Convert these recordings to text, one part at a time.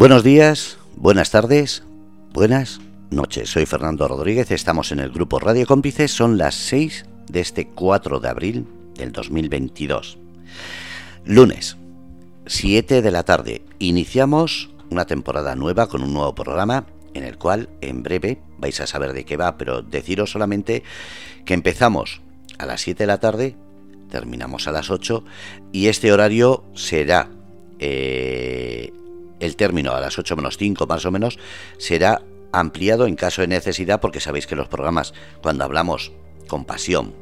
Buenos días, buenas tardes, buenas noches. Soy Fernando Rodríguez, estamos en el grupo Radio Cómplices, son las 6 de este 4 de abril del 2022. Lunes, 7 de la tarde, iniciamos una temporada nueva con un nuevo programa en el cual en breve vais a saber de qué va, pero deciros solamente que empezamos a las 7 de la tarde, terminamos a las 8 y este horario será eh, el término a las 8 menos 5 más o menos será ampliado en caso de necesidad porque sabéis que los programas cuando hablamos con pasión,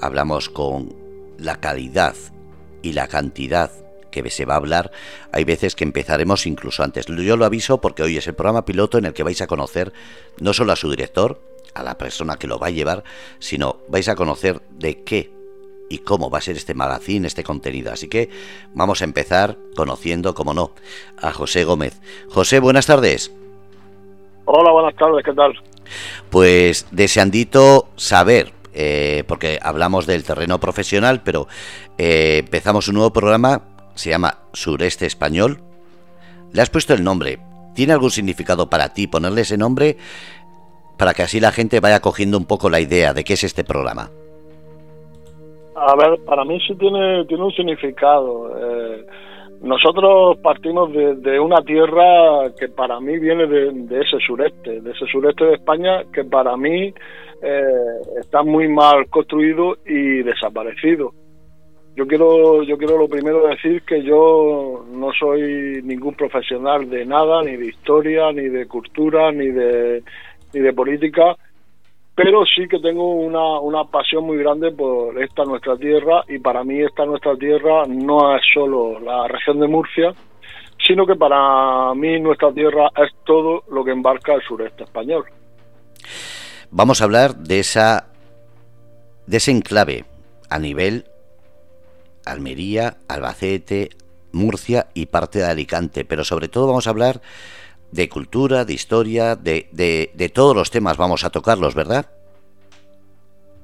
hablamos con la calidad y la cantidad que se va a hablar, hay veces que empezaremos incluso antes. Yo lo aviso porque hoy es el programa piloto en el que vais a conocer no solo a su director, a la persona que lo va a llevar, sino vais a conocer de qué y cómo va a ser este magazine, este contenido. Así que vamos a empezar conociendo, como no, a José Gómez. José, buenas tardes. Hola, buenas tardes, ¿qué tal? Pues deseandito saber, eh, porque hablamos del terreno profesional, pero eh, empezamos un nuevo programa, se llama Sureste Español. Le has puesto el nombre. ¿Tiene algún significado para ti ponerle ese nombre para que así la gente vaya cogiendo un poco la idea de qué es este programa? A ver, para mí sí tiene, tiene un significado. Eh, nosotros partimos de, una tierra que para mí viene de, ese sureste, de ese sureste de España, que para mí eh, está muy mal construido y desaparecido. Yo quiero, yo quiero lo primero decir que yo no soy ningún profesional de nada, ni de historia, ni de cultura, ni de, ni de política pero sí que tengo una, una pasión muy grande por esta nuestra tierra y para mí esta nuestra tierra no es solo la región de Murcia, sino que para mí nuestra tierra es todo lo que embarca el sureste español. Vamos a hablar de esa de ese enclave a nivel Almería, Albacete, Murcia y parte de Alicante, pero sobre todo vamos a hablar de cultura, de historia, de, de, todos los temas vamos a tocarlos, ¿verdad?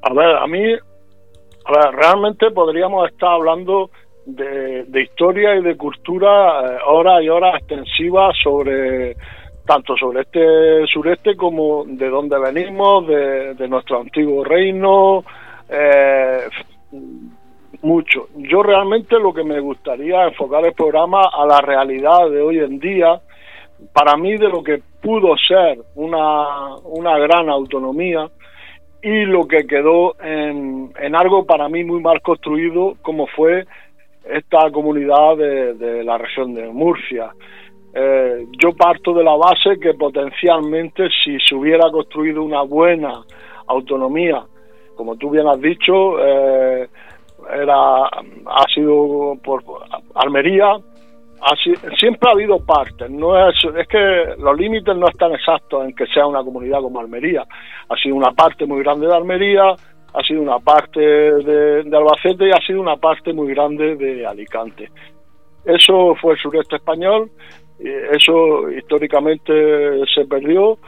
A ver, a mí, a ver, realmente podríamos estar hablando de, de historia y de cultura eh, horas y horas extensivas sobre tanto sobre este sureste como de dónde venimos, de, de nuestro antiguo reino, eh, mucho. Yo realmente lo que me gustaría enfocar el programa a la realidad de hoy en día, para mí de lo que pudo ser una, una gran autonomía y lo que quedó en, en algo para mí muy mal construido como fue esta comunidad de, la región de Murcia. Eh, yo parto de la base que potencialmente si se hubiera construido una buena autonomía, como tú bien has dicho, eh, era ha sido por Almería, siempre ha habido partes, no es, es que los límites no están exactos en que sea una comunidad como Almería. Ha sido una parte muy grande de Almería, ha sido una parte de, Albacete y ha sido una parte muy grande de Alicante. Eso fue el sureste español, eso históricamente se perdió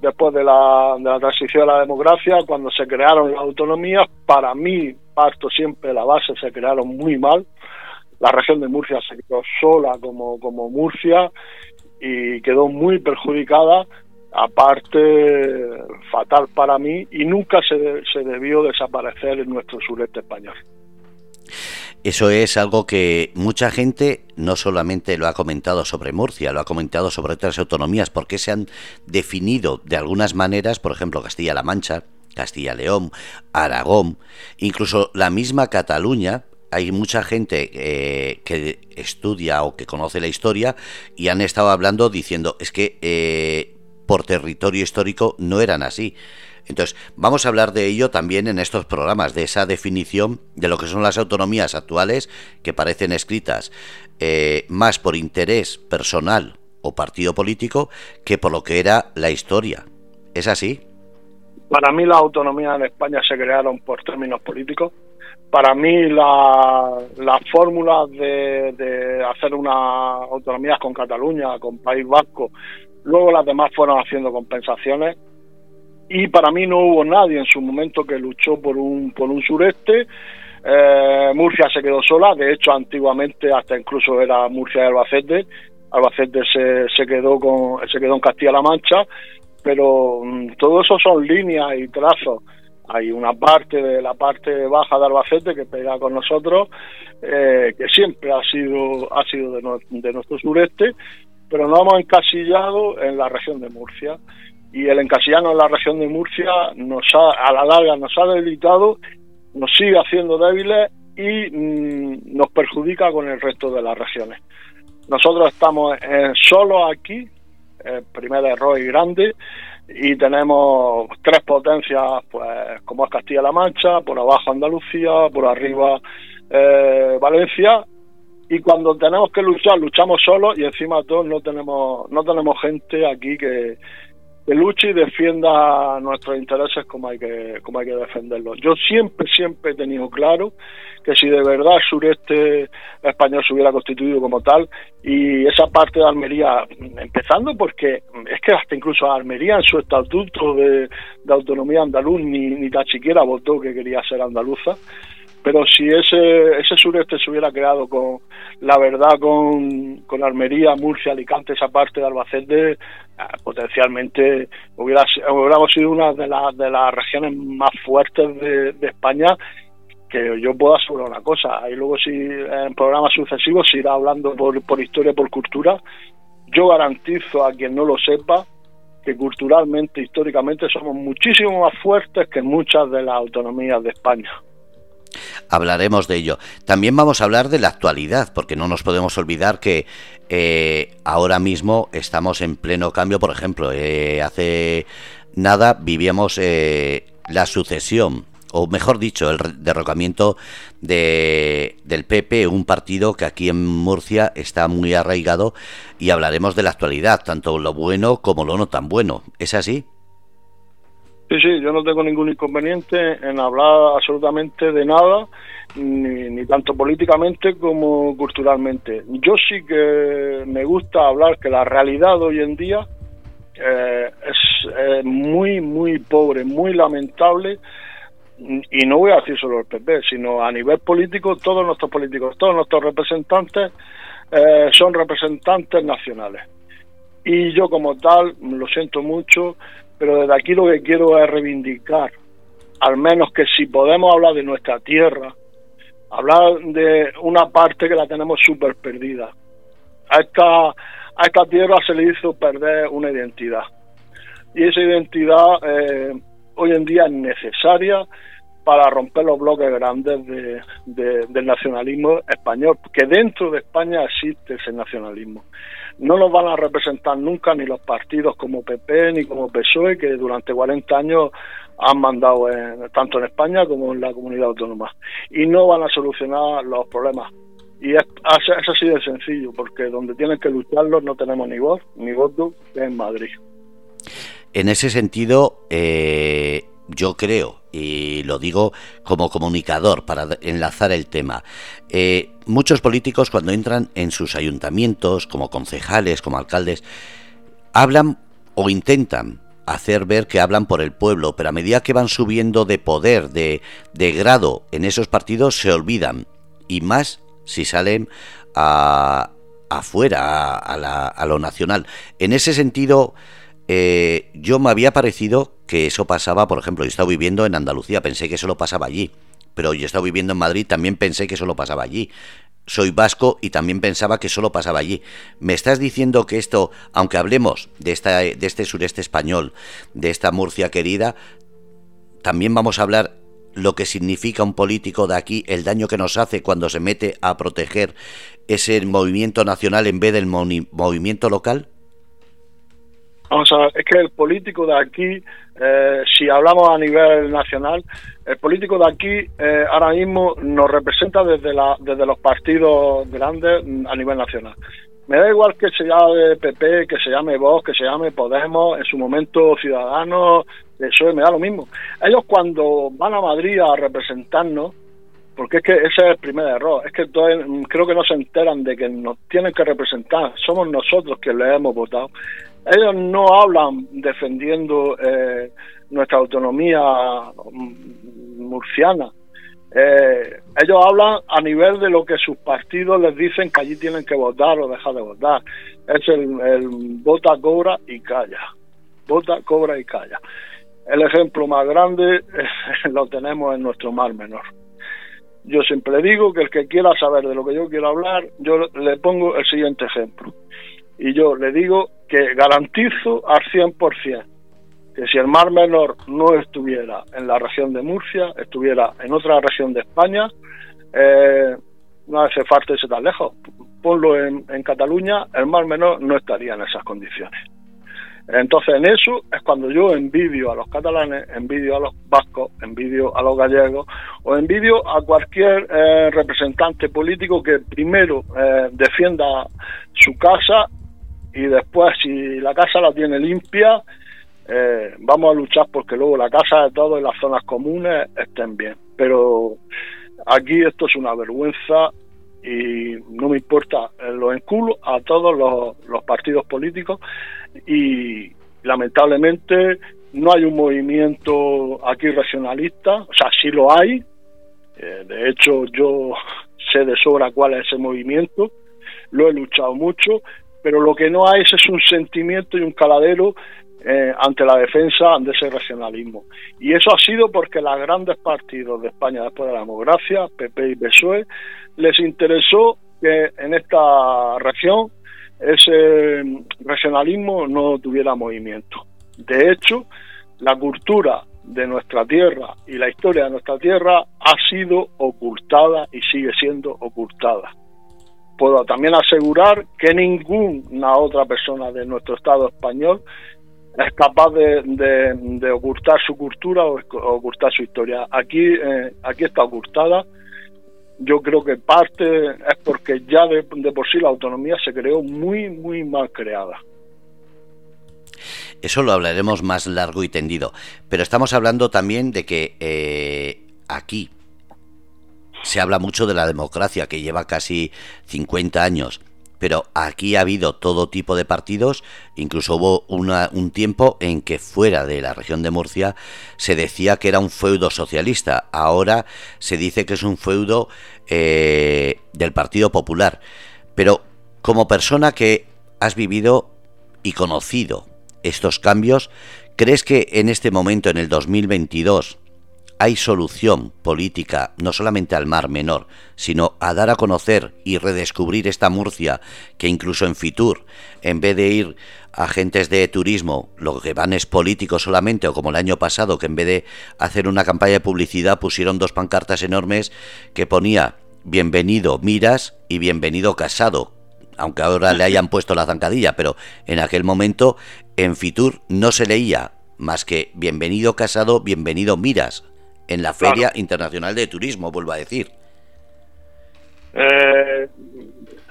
después de la, de la transición a la democracia, cuando se crearon las autonomías, para mí, parto siempre la base, se crearon muy mal, la región de Murcia se quedó sola como, como Murcia y quedó muy perjudicada, aparte fatal para mí, y nunca se, se debió desaparecer en nuestro sureste español. Eso es algo que mucha gente no solamente lo ha comentado sobre Murcia, lo ha comentado sobre otras autonomías, porque se han definido de algunas maneras, por ejemplo, Castilla-La Mancha, Castilla-León, Aragón, incluso la misma Cataluña, hay mucha gente eh, que estudia o que conoce la historia y han estado hablando diciendo es que eh, por territorio histórico no eran así. Entonces, vamos a hablar de ello también en estos programas, de esa definición de lo que son las autonomías actuales que parecen escritas eh, más por interés personal o partido político que por lo que era la historia. ¿Es así? Para mí las autonomías en España se crearon por términos políticos para mí la, la fórmula de, hacer una autonomía con Cataluña, con País Vasco, luego las demás fueron haciendo compensaciones y para mí no hubo nadie en su momento que luchó por un, por un sureste. Eh, Murcia se quedó sola, de hecho antiguamente hasta incluso era Murcia y Albacete Albacete se, se quedó con se quedó en Castilla-La Mancha, pero mm, todo eso son líneas y trazos. Hay una parte de la parte baja de Albacete que pega con nosotros, eh, que siempre ha sido ha sido de, nuestro sureste, pero nos hemos encasillado en la región de Murcia y el encasillarnos en la región de Murcia nos ha, a la larga nos ha debilitado, nos sigue haciendo débiles y mm, nos perjudica con el resto de las regiones. Nosotros estamos en, solo aquí, el primer error y grande, y tenemos tres potencias, pues como es Castilla-La Mancha, por abajo Andalucía, por arriba eh, Valencia, y cuando tenemos que luchar, luchamos solos y encima todos no tenemos, no tenemos gente aquí que, que luche y defienda nuestros intereses como hay que como hay que defenderlos. Yo siempre siempre he tenido claro que si de verdad el sureste español se hubiera constituido como tal y esa parte de Almería, empezando porque es que hasta incluso Almería en su estatuto de, de autonomía andaluz ni, ni tan siquiera votó que quería ser andaluza, pero si ese, ese sureste se hubiera quedado con la verdad con, con Almería, Murcia, Alicante, esa parte de Albacete, eh, potencialmente hubiera, hubiéramos sido una de, las de las regiones más fuertes de, de España que yo puedo asegurar una cosa, y luego si en programas sucesivos se irá hablando por, por historia, por cultura, yo garantizo a quien no lo sepa que culturalmente, históricamente somos muchísimo más fuertes que muchas de las autonomías de España hablaremos de ello. También vamos a hablar de la actualidad, porque no nos podemos olvidar que eh, ahora mismo estamos en pleno cambio. Por ejemplo, eh, hace nada vivíamos eh, la sucesión, o mejor dicho, el derrocamiento de, del PP, un partido que aquí en Murcia está muy arraigado, y hablaremos de la actualidad, tanto lo bueno como lo no tan bueno. ¿Es así? Sí, sí, yo no tengo ningún inconveniente en hablar absolutamente de nada, ni, tanto políticamente como culturalmente. Yo sí que me gusta hablar que la realidad hoy en día eh, es muy, muy pobre, muy lamentable, y no voy a decir solo el PP, sino a nivel político, todos nuestros políticos, todos nuestros representantes eh, son representantes nacionales. Y yo como tal, lo siento mucho, pero desde aquí lo que quiero es reivindicar, al menos que si podemos hablar de nuestra tierra, hablar de una parte que la tenemos súper perdida. A esta, a esta tierra se le hizo perder una identidad. Y esa identidad eh, hoy en día es necesaria para romper los bloques grandes del nacionalismo español, que dentro de España existe ese nacionalismo no los van a representar nunca ni los partidos como PP ni como PSOE que durante 40 años han mandado tanto en España como en la comunidad autónoma. Y no van a solucionar los problemas. Y es, es así de sencillo porque donde tienen que lucharlos no tenemos ni voz ni voto en Madrid. En ese sentido eh, yo creo y lo digo como comunicador para enlazar el tema. Eh, muchos políticos cuando entran en sus ayuntamientos, como concejales, como alcaldes, hablan o intentan hacer ver que hablan por el pueblo, pero a medida que van subiendo de poder, de, de grado en esos partidos, se olvidan. Y más si salen a, afuera, a, a lo nacional. En ese sentido, eh, yo me había parecido que eso pasaba, por ejemplo, yo he estado viviendo en Andalucía, pensé que eso lo pasaba allí, pero yo he estado viviendo en Madrid, también pensé que eso lo pasaba allí. Soy vasco y también pensaba que solo pasaba allí. ¿Me estás diciendo que esto, aunque hablemos de, esta, de este sureste español, de esta Murcia querida, también vamos a hablar lo que significa un político de aquí, el daño que nos hace cuando se mete a proteger ese movimiento nacional en vez del movimiento local? Vamos a ver, es que el político de aquí, eh, si hablamos a nivel nacional, el político de aquí eh, ahora mismo nos representa desde, la, desde los partidos grandes a nivel nacional. Me da igual que se llame PP, que se llame Vox, que se llame Podemos, en su momento Ciudadanos, eso me da lo mismo. Ellos cuando van a Madrid a representarnos, porque es que ese es el primer error, es que creo que no se enteran de que nos tienen que representar, somos nosotros que les hemos votado ellos no hablan defendiendo eh, nuestra autonomía murciana. Eh, ellos hablan a nivel de lo que sus partidos les dicen que allí tienen que votar o dejar de votar. Es el, el vota, cobra y calla. Vota, cobra y calla. El ejemplo más grande lo tenemos en nuestro mar menor. Yo siempre digo que el que quiera saber de lo que yo quiero hablar, yo le pongo el siguiente ejemplo. Y yo le digo que garantizo al 100% que si el Mar Menor no estuviera en la región de Murcia, estuviera en otra región de España, eh, no hace falta irse tan lejos. Ponlo en, Cataluña, el Mar Menor no estaría en esas condiciones. Entonces, en eso es cuando yo envidio a los catalanes, envidio a los vascos, envidio a los gallegos o envidio a cualquier eh, representante político que primero eh, defienda su casa y después, si la casa la tiene limpia, eh, vamos a luchar porque luego la casa de todos y las zonas comunes estén bien. Pero aquí esto es una vergüenza y no me importa, lo enculo a todos los, partidos políticos y lamentablemente no hay un movimiento aquí regionalista, o sea, sí lo hay, eh, de hecho yo sé de sobra cuál es ese movimiento, lo he luchado mucho, pero lo que no hay es un sentimiento y un caladero eh, ante la defensa de ese regionalismo. Y eso ha sido porque los grandes partidos de España después de la democracia, PP y PSOE, les interesó que en esta región ese regionalismo no tuviera movimiento. De hecho, la cultura de nuestra tierra y la historia de nuestra tierra ha sido ocultada y sigue siendo ocultada. Puedo también asegurar que ninguna otra persona de nuestro Estado español es capaz de, ocultar su cultura o ocultar su historia. Aquí, eh, aquí está ocultada. Yo creo que parte es porque ya de, por sí la autonomía se creó muy, muy mal creada. Eso lo hablaremos más largo y tendido. Pero estamos hablando también de que eh, aquí se habla mucho de la democracia, que lleva casi 50 años pero aquí ha habido todo tipo de partidos, incluso hubo un tiempo en que fuera de la región de Murcia se decía que era un feudo socialista, ahora se dice que es un feudo eh, del Partido Popular, pero como persona que has vivido y conocido estos cambios, ¿crees que en este momento, en el 2022, hay solución política no solamente al Mar Menor, sino a dar a conocer y redescubrir esta Murcia que incluso en Fitur, en vez de ir agentes de turismo, lo que van es políticos solamente, o como el año pasado, que en vez de hacer una campaña de publicidad pusieron dos pancartas enormes que ponía bienvenido Miras y bienvenido Casado, aunque ahora le hayan puesto la zancadilla, pero en aquel momento en Fitur no se leía más que bienvenido Casado, bienvenido Miras en la Feria Internacional de Turismo, vuelvo a decir. Eh,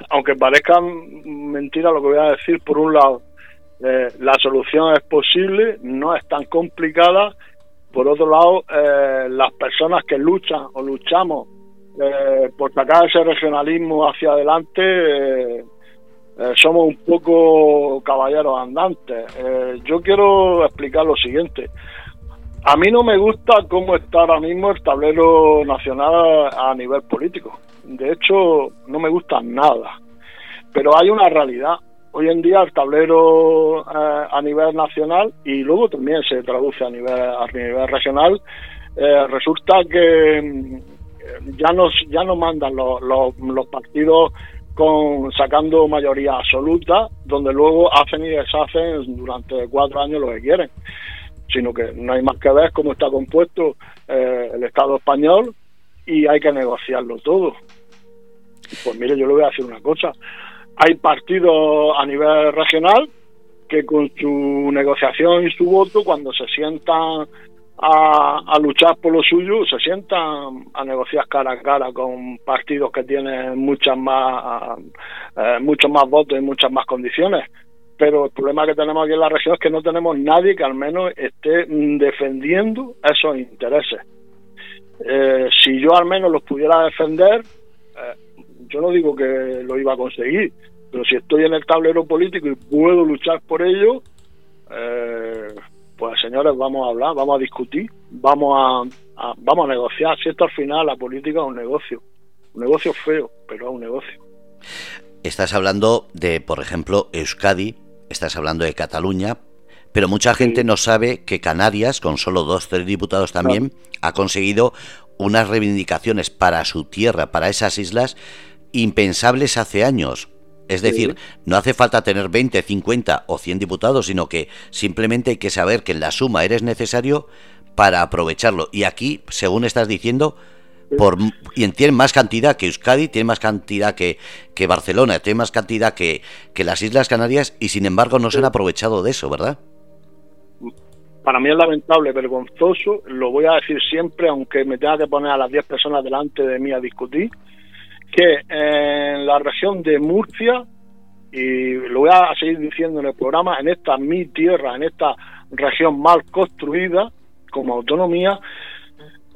aunque parezca mentira lo que voy a decir, por un lado, eh, la solución es posible, no es tan complicada. Por otro lado, eh, las personas que luchan o luchamos por sacar ese regionalismo hacia adelante, somos un poco caballeros andantes. yo quiero explicar lo siguiente. A mí no me gusta cómo está ahora mismo el tablero nacional a nivel político. De hecho, no me gusta nada. Pero hay una realidad. Hoy en día el tablero eh, a nivel nacional y luego también se traduce a nivel, a nivel regional, eh, resulta que mm, ya ya no mandan los, los, partidos con sacando mayoría absoluta, donde luego hacen y deshacen durante cuatro años lo que quieren sino que no hay más que ver cómo está compuesto eh, el Estado español y hay que negociarlo todo. Pues mire, yo le voy a decir una cosa. Hay partidos a nivel regional que con su negociación y su voto, cuando se sientan a, luchar por lo suyo, se sientan a negociar cara a cara con partidos que tienen muchas más, eh, muchos más votos y muchas más condiciones pero el problema que tenemos aquí en la región es que no tenemos nadie que al menos esté defendiendo esos intereses. Eh, si yo al menos los pudiera defender, eh, yo no digo que lo iba a conseguir, pero si estoy en el tablero político y puedo luchar por ello, eh, pues señores, vamos a hablar, vamos a discutir, vamos a, vamos a negociar. Si esto al final la política es un negocio, un negocio feo, pero es un negocio. Estás hablando de, por ejemplo, Euskadi, estás hablando de Cataluña, pero mucha gente no sabe que Canarias, con solo dos, tres diputados también, ha conseguido unas reivindicaciones para su tierra, para esas islas, impensables hace años. Es decir, no hace falta tener 20, 50 o 100 diputados, sino que simplemente hay que saber que en la suma eres necesario para aprovecharlo. Y aquí, según estás diciendo, por, y tiene más cantidad que Euskadi, tiene más cantidad que, que Barcelona, tiene más cantidad que, que las Islas Canarias y sin embargo no se han aprovechado de eso, ¿verdad? Para mí es lamentable, vergonzoso, lo voy a decir siempre, aunque me tenga que poner a las 10 personas delante de mí a discutir, que en la región de Murcia, y lo voy a seguir diciendo en el programa, en esta mi tierra, en esta región mal construida como autonomía,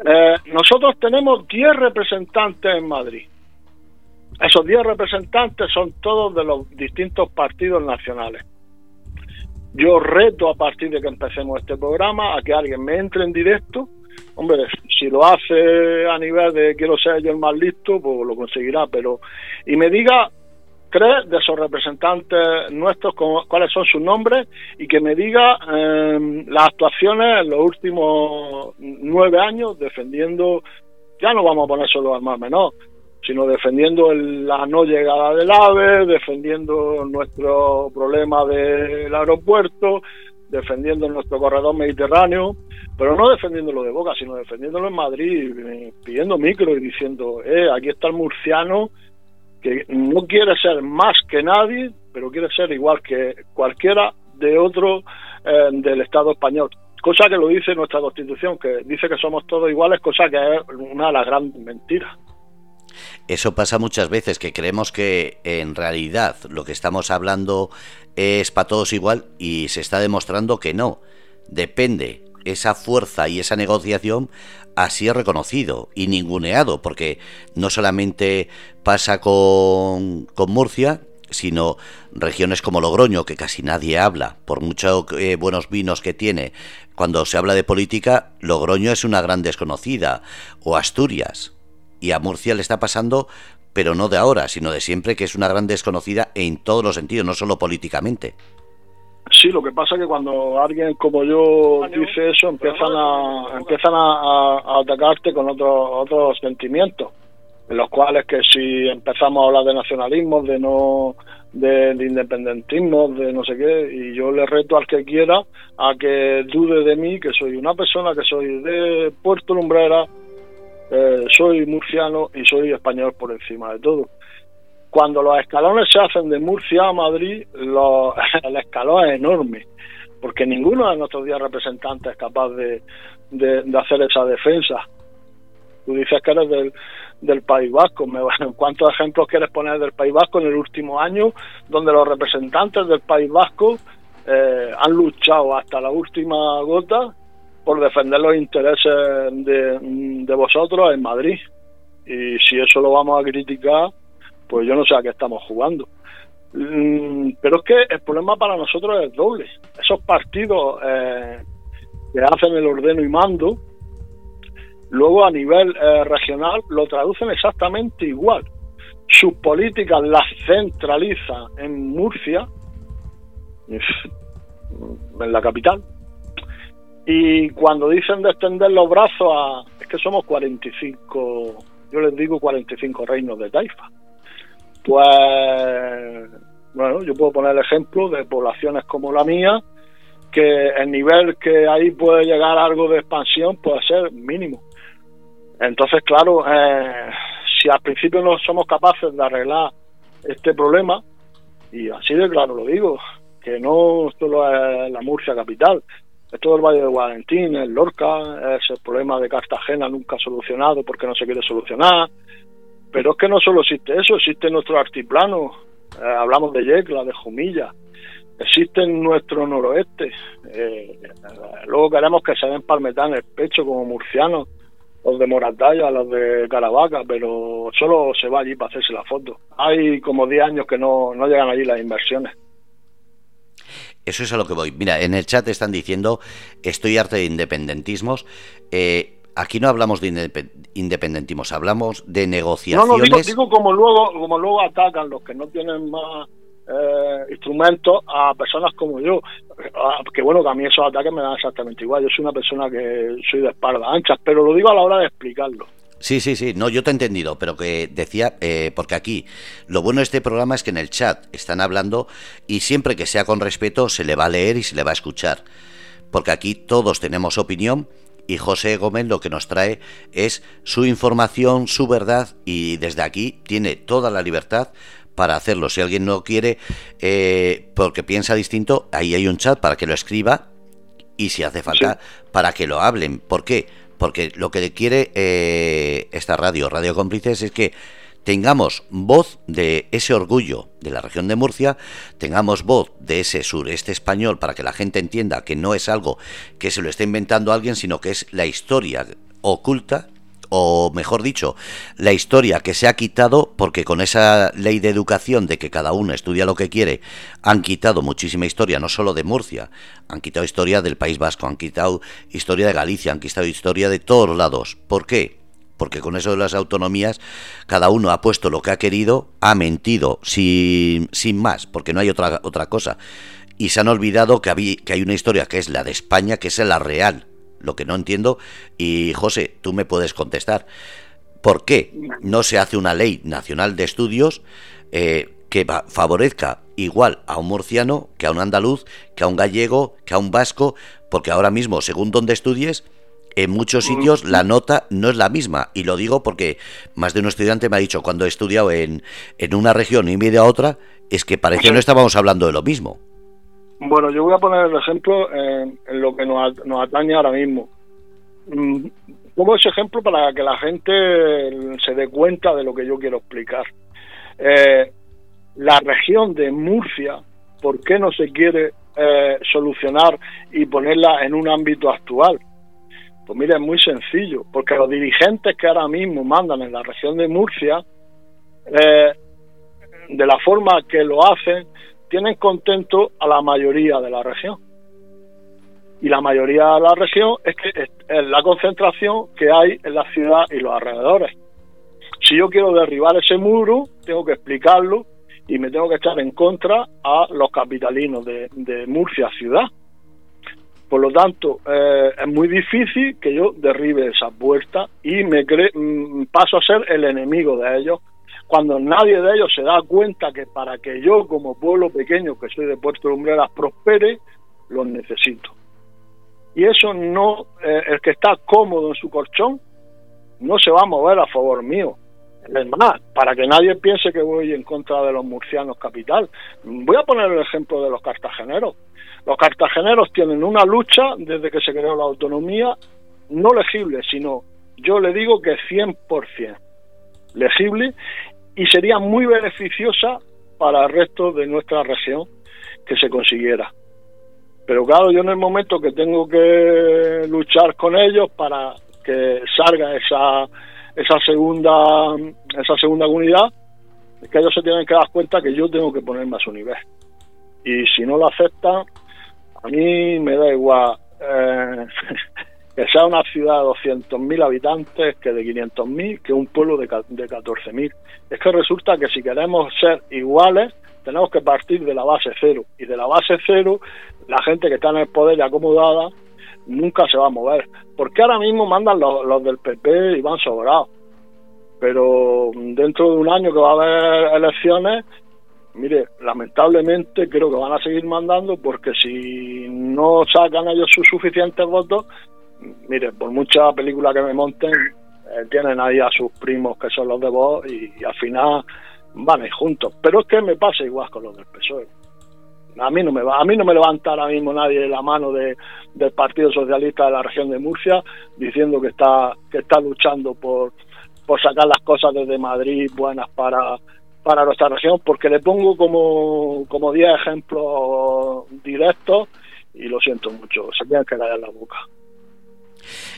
eh, nosotros tenemos 10 representantes en Madrid. Esos 10 representantes son todos de los distintos partidos nacionales. Yo reto a partir de que empecemos este programa a que alguien me entre en directo Hombre, si lo hace a nivel de quiero ser yo el más listo, pues lo conseguirá, pero y me diga tres de esos representantes nuestros cuáles son sus nombres y que me diga em, las actuaciones en los últimos nueve años defendiendo, ya no vamos a poner solo al más menor, sino defendiendo la no llegada del AVE, defendiendo nuestro problema del aeropuerto, defendiendo nuestro corredor mediterráneo, pero no defendiéndolo de boca, sino defendiéndolo en Madrid, pidiendo micro y diciendo, eh, aquí está el murciano que no quiere ser más que nadie, pero quiere ser igual que cualquiera de otro eh, del Estado español. Cosa que lo dice nuestra Constitución, que dice que somos todos iguales, cosa que es una de las grandes mentiras. Eso pasa muchas veces, que creemos que en realidad lo que estamos hablando es para todos igual y se está demostrando que no. Depende esa fuerza y esa negociación así es reconocido y ninguneado, porque no solamente pasa con, con Murcia, sino regiones como Logroño, que casi nadie habla, por muchos eh, buenos vinos que tiene. Cuando se habla de política, Logroño es una gran desconocida, o Asturias. Y a Murcia le está pasando, pero no de ahora, sino de siempre, que es una gran desconocida en todos los sentidos, no solo políticamente. Sí, lo que pasa es que cuando alguien como yo dice eso, empiezan a empiezan a, atacarte con otros otros sentimientos, en los cuales que si empezamos a hablar de nacionalismo, de no de, independentismo, de no sé qué, y yo le reto al que quiera a que dude de mí, que soy una persona que soy de Puerto Lumbrera, eh, soy murciano y soy español por encima de todo cuando los escalones se hacen de Murcia a Madrid, el escalón es enorme, porque ninguno de nuestros días representantes es capaz de, hacer esa defensa. Tú dices que eres del, del País Vasco. ¿Cuántos ejemplos quieres poner del País Vasco en el último año, donde los representantes del País Vasco eh, han luchado hasta la última gota por defender los intereses de, de vosotros en Madrid? Y si eso lo vamos a criticar, pues yo no sé a qué estamos jugando. Mm, pero es que el problema para nosotros es doble. Esos partidos eh, que hacen el ordeno y mando, luego a nivel eh, regional lo traducen exactamente igual. Sus políticas las centraliza en Murcia, en la capital, y cuando dicen de extender los brazos a... es que somos 45, yo les digo 45 reinos de Taifa pues, bueno, yo puedo poner el ejemplo de poblaciones como la mía, que el nivel que ahí puede llegar algo de expansión puede ser mínimo. Entonces, claro, eh, si al principio no somos capaces de arreglar este problema, y así de claro lo digo, que no solo es la Murcia capital, es todo el Valle de Guadentín, el Lorca, es el problema de Cartagena nunca solucionado porque no se quiere solucionar, pero es que no solo existe eso, existe nuestro altiplano, eh, hablamos de Yecla, de Jumilla, existe nuestro noroeste. Eh, luego queremos que se den palmetar en el pecho como murcianos, los de Moratalla, los de Caravaca, pero solo se va allí para hacerse la foto. Hay como 10 años que no, no llegan allí las inversiones. Eso es a lo que voy. Mira, en el chat están diciendo, estoy harto de independentismos. Eh, aquí no hablamos de independentismos, hablamos de negociaciones. No, no, digo, digo como, luego, como luego atacan los que no tienen más eh, instrumentos a personas como yo. Ah, que bueno, que a mí esos ataques me dan exactamente igual. Yo soy una persona que soy de espalda anchas, pero lo digo a la hora de explicarlo. Sí, sí, sí, no, yo te he entendido, pero que decía, eh, porque aquí lo bueno de este programa es que en el chat están hablando y siempre que sea con respeto se le va a leer y se le va a escuchar, porque aquí todos tenemos opinión y José Gómez lo que nos trae es su información, su verdad y desde aquí tiene toda la libertad para hacerlo. Si alguien no quiere, eh, porque piensa distinto, ahí hay un chat para que lo escriba y si hace falta, para que lo hablen. ¿Por qué? Porque lo que quiere eh, esta radio, Radio Cómplices, es que tengamos voz de ese orgullo de la región de Murcia, tengamos voz de ese sureste español para que la gente entienda que no es algo que se lo esté inventando alguien, sino que es la historia oculta o mejor dicho, la historia que se ha quitado, porque con esa ley de educación de que cada uno estudia lo que quiere, han quitado muchísima historia, no solo de Murcia, han quitado historia del País Vasco, han quitado historia de Galicia, han quitado historia de todos lados. ¿Por qué? Porque con eso de las autonomías, cada uno ha puesto lo que ha querido, ha mentido, sin, sin más, porque no hay otra, otra cosa. Y se han olvidado que, que hay una historia que es la de España, que es la real, lo que no entiendo. Y José, tú me puedes contestar. ¿Por qué no se hace una ley nacional de estudios eh, que favorezca igual a un murciano que a un andaluz, que a un gallego, que a un vasco? Porque ahora mismo, según donde estudies, en muchos sitios la nota no es la misma. Y lo digo porque más de un estudiante me ha dicho, cuando he estudiado en, en una región y media a otra, es que parece que no estábamos hablando de lo mismo. Bueno, yo voy a poner el ejemplo en, lo que nos, atañe ahora mismo. Mm, pongo ese ejemplo para que la gente se dé cuenta de lo que yo quiero explicar. Eh, la región de Murcia, ¿por qué no se quiere eh, solucionar y ponerla en un ámbito actual? Pues mire, es muy sencillo, porque los dirigentes que ahora mismo mandan en la región de Murcia, eh, de la forma que lo hacen, tienen contento a la mayoría de la región. Y la mayoría de la región es que es la concentración que hay en la ciudad y los alrededores. Si yo quiero derribar ese muro, tengo que explicarlo y me tengo que echar en contra a los capitalinos de, Murcia ciudad. Por lo tanto, eh, es muy difícil que yo derribe esa puerta y me mm, paso a ser el enemigo de ellos cuando nadie de ellos se da cuenta que para que yo como pueblo pequeño que soy de Puerto Lumbreras prospere, los necesito. Y eso no, eh, el que está cómodo en su colchón, no se va a mover a favor mío. Es más, para que nadie piense que voy en contra de los murcianos capital. Voy a poner el ejemplo de los cartageneros. Los cartageneros tienen una lucha desde que se creó la autonomía, no legible, sino yo le digo que 100% legible y sería muy beneficiosa para el resto de nuestra región que se consiguiera. Pero claro, yo en el momento que tengo que luchar con ellos para que salga esa esa segunda esa segunda unidad, es que ellos se tienen que dar cuenta que yo tengo que ponerme a su nivel. Y si no lo aceptan, a mí me da igual. Eh, que sea una ciudad de 200.000 habitantes que de 500.000, que un pueblo de, de 14.000. Es que resulta que si queremos ser iguales, tenemos que partir de la base cero. Y de la base cero, la gente que está en el poder y acomodada nunca se va a mover. Porque ahora mismo mandan los, del PP y van sobrados. Pero dentro de un año que va a haber elecciones, mire, lamentablemente creo que van a seguir mandando porque si no sacan ellos sus suficientes votos, mire, por mucha película que me monten, eh, tienen ahí a sus primos que son los de voz y, al final van ahí juntos. Pero es que me pasa igual con los del PSOE. A mí no me va, a mí no me levanta ahora mismo nadie la mano de, del Partido Socialista de la región de Murcia diciendo que está que está luchando por, por sacar las cosas desde Madrid buenas para para nuestra región porque le pongo como como 10 ejemplos directos y lo siento mucho, se tienen que callar la boca.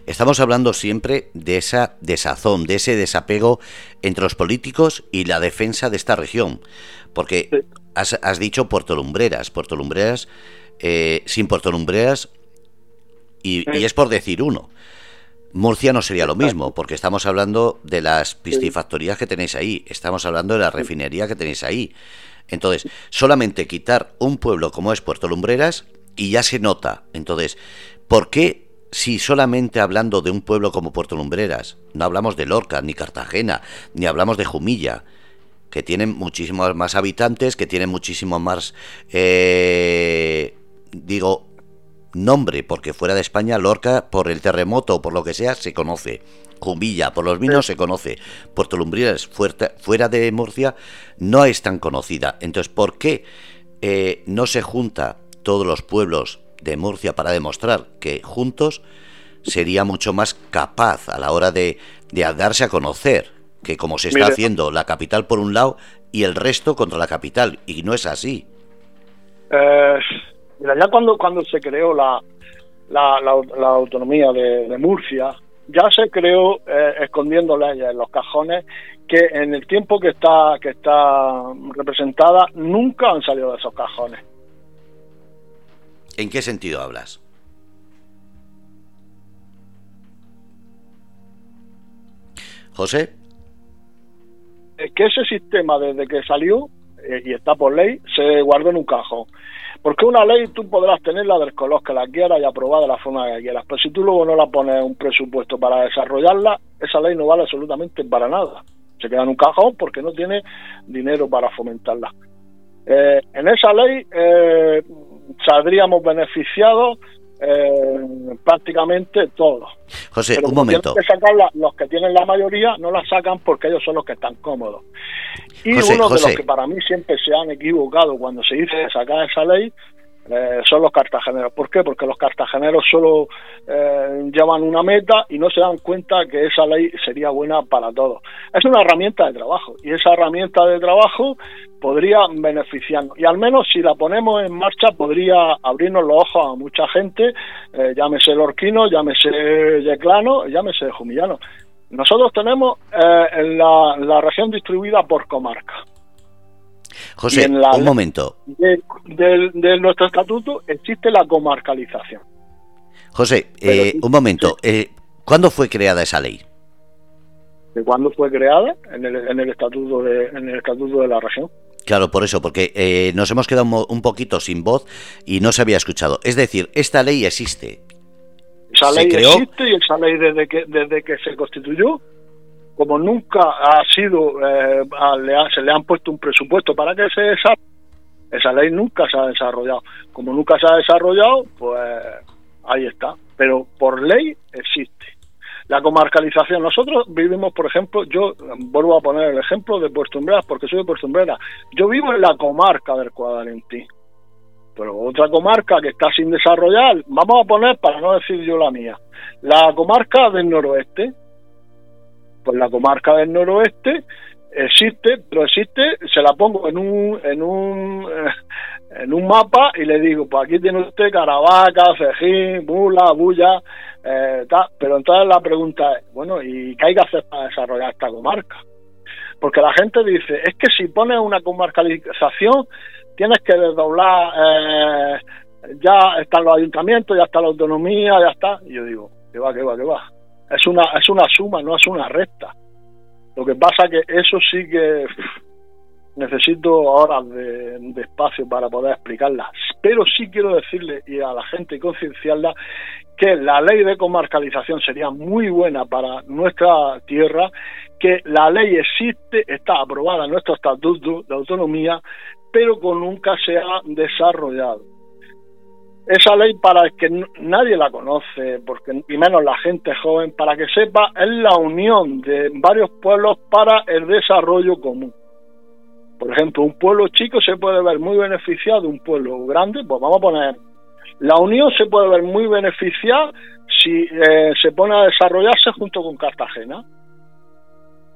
Estamos hablando siempre de esa desazón, de ese desapego entre los políticos y la defensa de esta región. Porque has, dicho Puerto Lumbreras. Puerto Lumbreras eh, sin puertolumbreras, y, y es por decir uno. Murcia no sería lo mismo, porque estamos hablando de las piscifactorías que tenéis ahí, estamos hablando de la refinería que tenéis ahí. Entonces, solamente quitar un pueblo como es Puerto Lumbreras y ya se nota. Entonces, ¿por qué si solamente hablando de un pueblo como Puerto Lumbreras, no hablamos de Lorca, ni Cartagena, ni hablamos de Jumilla, que tienen muchísimos más habitantes, que tienen muchísimo más, eh, digo, nombre, porque fuera de España Lorca, por el terremoto o por lo que sea, se conoce. Jumilla, por los vinos se conoce. Puerto Lumbreras, fuera de Murcia, no es tan conocida. Entonces, ¿por qué eh, no se junta todos los pueblos de Murcia para demostrar que juntos sería mucho más capaz a la hora de, de darse a conocer que como se está haciendo la capital por un lado y el resto contra la capital y no es así eh, Mira, ya cuando, cuando se creó la, la, la, autonomía de, Murcia, ya se creó eh, escondiendo leyes en los cajones que en el tiempo que está que está representada nunca han salido de esos cajones. ¿En qué sentido hablas? José. Es que ese sistema desde que salió eh, y está por ley se guardó en un cajón. Porque una ley tú podrás tenerla del color que la quieras y aprobada de la forma que quieras, pero si tú luego no la pones un presupuesto para desarrollarla, esa ley no vale absolutamente para nada. Se queda en un cajón porque no tiene dinero para fomentarla. Eh, en esa ley eh, saldríamos beneficiados eh, prácticamente todos. José, un momento. Que sacarla, los que tienen la mayoría no la sacan porque ellos son los que están cómodos. Y uno de los que para mí siempre se han equivocado cuando se dice sacar esa ley eh, son los cartageneros. ¿Por qué? Porque los cartageneros solo eh, llevan una meta y no se dan cuenta que esa ley sería buena para todos. Es una herramienta de trabajo y esa herramienta de trabajo podría beneficiarnos y al menos si la ponemos en marcha podría abrirnos los ojos a mucha gente, eh, llámese Lorquino, llámese Yeclano, llámese Jumillano. Nosotros tenemos eh, la, la región distribuida por comarca. José, un momento. De, nuestro estatuto existe la comarcalización. José, eh, un momento. Eh, ¿Cuándo fue creada esa ley? ¿De cuándo fue creada? En el, en el, estatuto, de, en el estatuto de la región. Claro, por eso, porque nos hemos quedado un poquito sin voz y no se había escuchado. Es decir, esta ley existe, esa ley existe y esa ley desde que, desde que se constituyó, como nunca ha sido, eh, se le han puesto un presupuesto para que se desarrolle, esa ley nunca se ha desarrollado. Como nunca se ha desarrollado, pues ahí está. Pero por ley existe. La comarcalización, nosotros vivimos, por ejemplo, yo vuelvo a poner el ejemplo de Puerto Umbreras, porque soy de Puerto Umbreras. Yo vivo en la comarca del Cuadalentín pero otra comarca que está sin desarrollar, vamos a poner, para no decir yo la mía, la comarca del noroeste. Pues la comarca del noroeste existe, pero existe, se la pongo en un, en un, eh, en un mapa y le digo, pues aquí tiene usted Caravaca, Cejín, Mula, Bulla, eh, tal. pero entonces la pregunta es, bueno, ¿y qué hay que hacer para desarrollar esta comarca? Porque la gente dice, es que si pones una comarcalización, tienes que desdoblar, eh, ya están los ayuntamientos, ya está la autonomía, ya está. Y yo digo, que va, que va, que va. Es una, es una suma, no es una recta. Lo que pasa que eso sí que necesito horas de, espacio para poder explicarla. Pero sí quiero decirle y a la gente concienciarla que la ley de comarcalización sería muy buena para nuestra tierra, que la ley existe, está aprobada en nuestro estatuto de autonomía, pero que nunca se ha desarrollado. Esa ley, para que nadie la conoce, porque y menos la gente joven, para que sepa, es la unión de varios pueblos para el desarrollo común. Por ejemplo, un pueblo chico se puede ver muy beneficiado de un pueblo grande, pues vamos a poner, la unión se puede ver muy beneficiada si eh, se pone a desarrollarse junto con Cartagena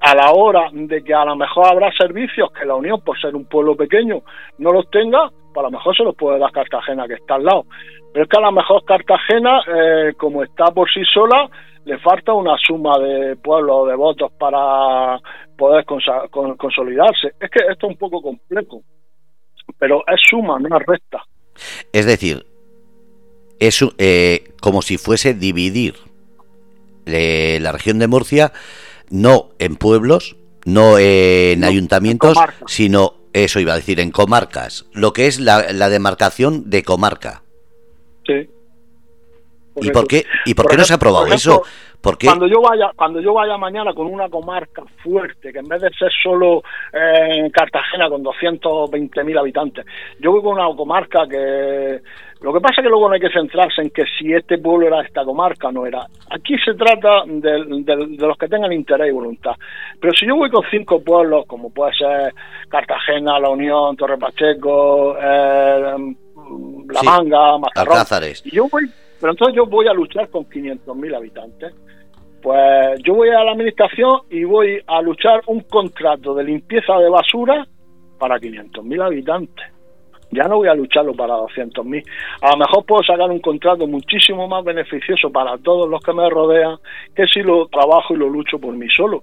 a la hora de que a lo mejor habrá servicios que la Unión, por ser un pueblo pequeño, no los tenga, pues a lo mejor se los puede dar Cartagena, que está al lado. Pero es que a lo mejor Cartagena, eh, como está por sí sola, le falta una suma de pueblos de votos para poder consolidarse. Es que esto es un poco complejo, pero es suma, no es recta. Es decir, es eh, como si fuese dividir eh, la región de Murcia no en pueblos, no en ayuntamientos, sino, eso iba a decir, en comarcas, lo que es la, demarcación de comarca. Sí. ¿Y por qué, y por, qué no se ha aprobado eso? Cuando yo vaya, cuando yo vaya mañana con una comarca fuerte, que en vez de ser solo eh, Cartagena con 220.000 habitantes, yo voy con una comarca que lo que pasa es que luego no hay que centrarse en que si este pueblo era esta comarca no era. Aquí se trata de, los que tengan interés y voluntad. Pero si yo voy con cinco pueblos, como puede ser Cartagena, La Unión, Torre Pacheco, eh, La Manga, Mazarrón, yo voy pero entonces yo voy a luchar con 500.000 habitantes. Pues yo voy a la administración y voy a luchar un contrato de limpieza de basura para 500.000 habitantes. Ya no voy a lucharlo para 200.000. A lo mejor puedo sacar un contrato muchísimo más beneficioso para todos los que me rodean que si lo trabajo y lo lucho por mí solo.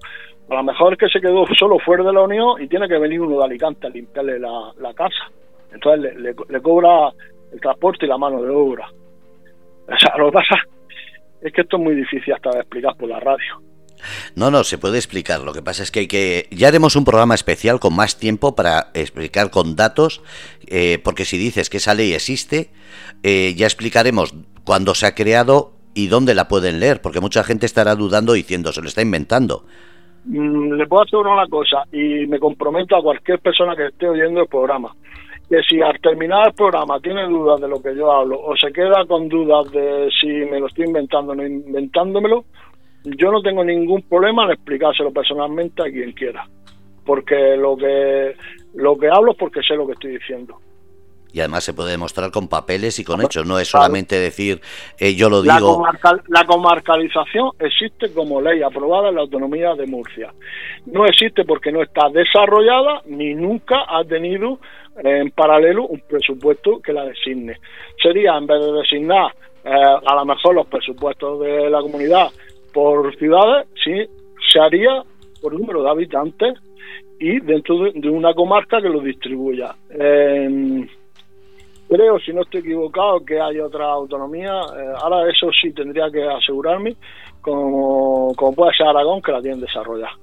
A lo mejor es que se quedó solo fuera de la Unión y tiene que venir uno de Alicante a limpiarle la, casa. Entonces le cobra el transporte y la mano de obra. O sea, lo que pasa es que esto es muy difícil hasta de explicar por la radio. No, no, se puede explicar. Lo que pasa es que hay que. Ya haremos un programa especial con más tiempo para explicar con datos, eh, porque si dices que esa ley existe, eh, ya explicaremos cuándo se ha creado y dónde la pueden leer, porque mucha gente estará dudando diciendo se lo está inventando. Mm, le puedo hacer una cosa y me comprometo a cualquier persona que esté oyendo el programa que si al terminar el programa tiene dudas de lo que yo hablo o se queda con dudas de si me lo estoy inventando o no inventándomelo, yo no tengo ningún problema en explicárselo personalmente a quien quiera, porque lo que lo que hablo es porque sé lo que estoy diciendo. Y además se puede demostrar con papeles y con hechos, no es solamente decir eh, yo lo digo. La, comarcalización existe como ley aprobada en la autonomía de Murcia. No existe porque no está desarrollada ni nunca ha tenido en paralelo un presupuesto que la designe. Sería, en vez de designar eh, a lo mejor los presupuestos de la comunidad por ciudades, sí, se haría por número de habitantes y dentro de, una comarca que lo distribuya. creo, si no estoy equivocado, que hay otra autonomía. Eh, ahora eso sí tendría que asegurarme, como, como puede ser Aragón, que la tienen desarrollada.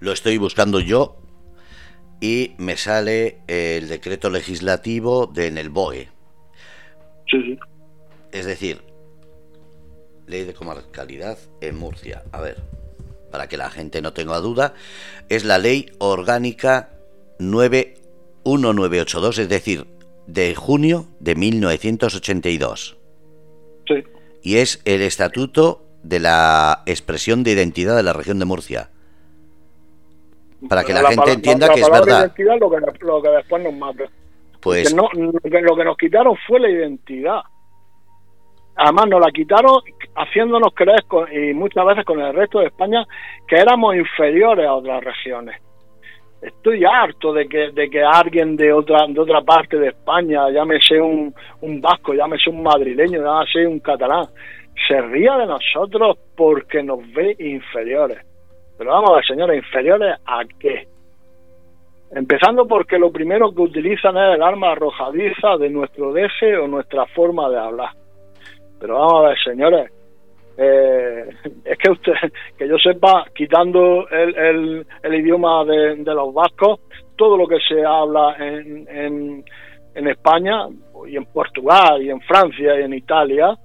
Lo estoy buscando yo y me sale el decreto legislativo de en el BOE. Sí, sí. Es decir, ley de comarcalidad en Murcia. A ver, para que la gente no tenga duda, es la ley orgánica 91982, es decir, de junio de 1982. Sí. Y es el estatuto de la expresión de identidad de la región de Murcia para que la, gente entienda que es verdad. Identidad lo que, lo que después nos mata. Pues no, lo que nos quitaron fue la identidad. Además nos la quitaron haciéndonos creer y muchas veces con el resto de España que éramos inferiores a otras regiones. Estoy harto de que, de que alguien de otra, de otra parte de España, llámese un, un vasco, llámese un madrileño, llámese un catalán, se ría de nosotros porque nos ve inferiores. Pero vamos a ver, señores, inferiores a qué? Empezando porque lo primero que utilizan es el arma arrojadiza de nuestro deje o nuestra forma de hablar. Pero vamos a ver, señores, eh, es que usted, que yo sepa, quitando el, el, idioma de, los vascos, todo lo que se habla en, en, en España y en Portugal y en Francia y en Italia,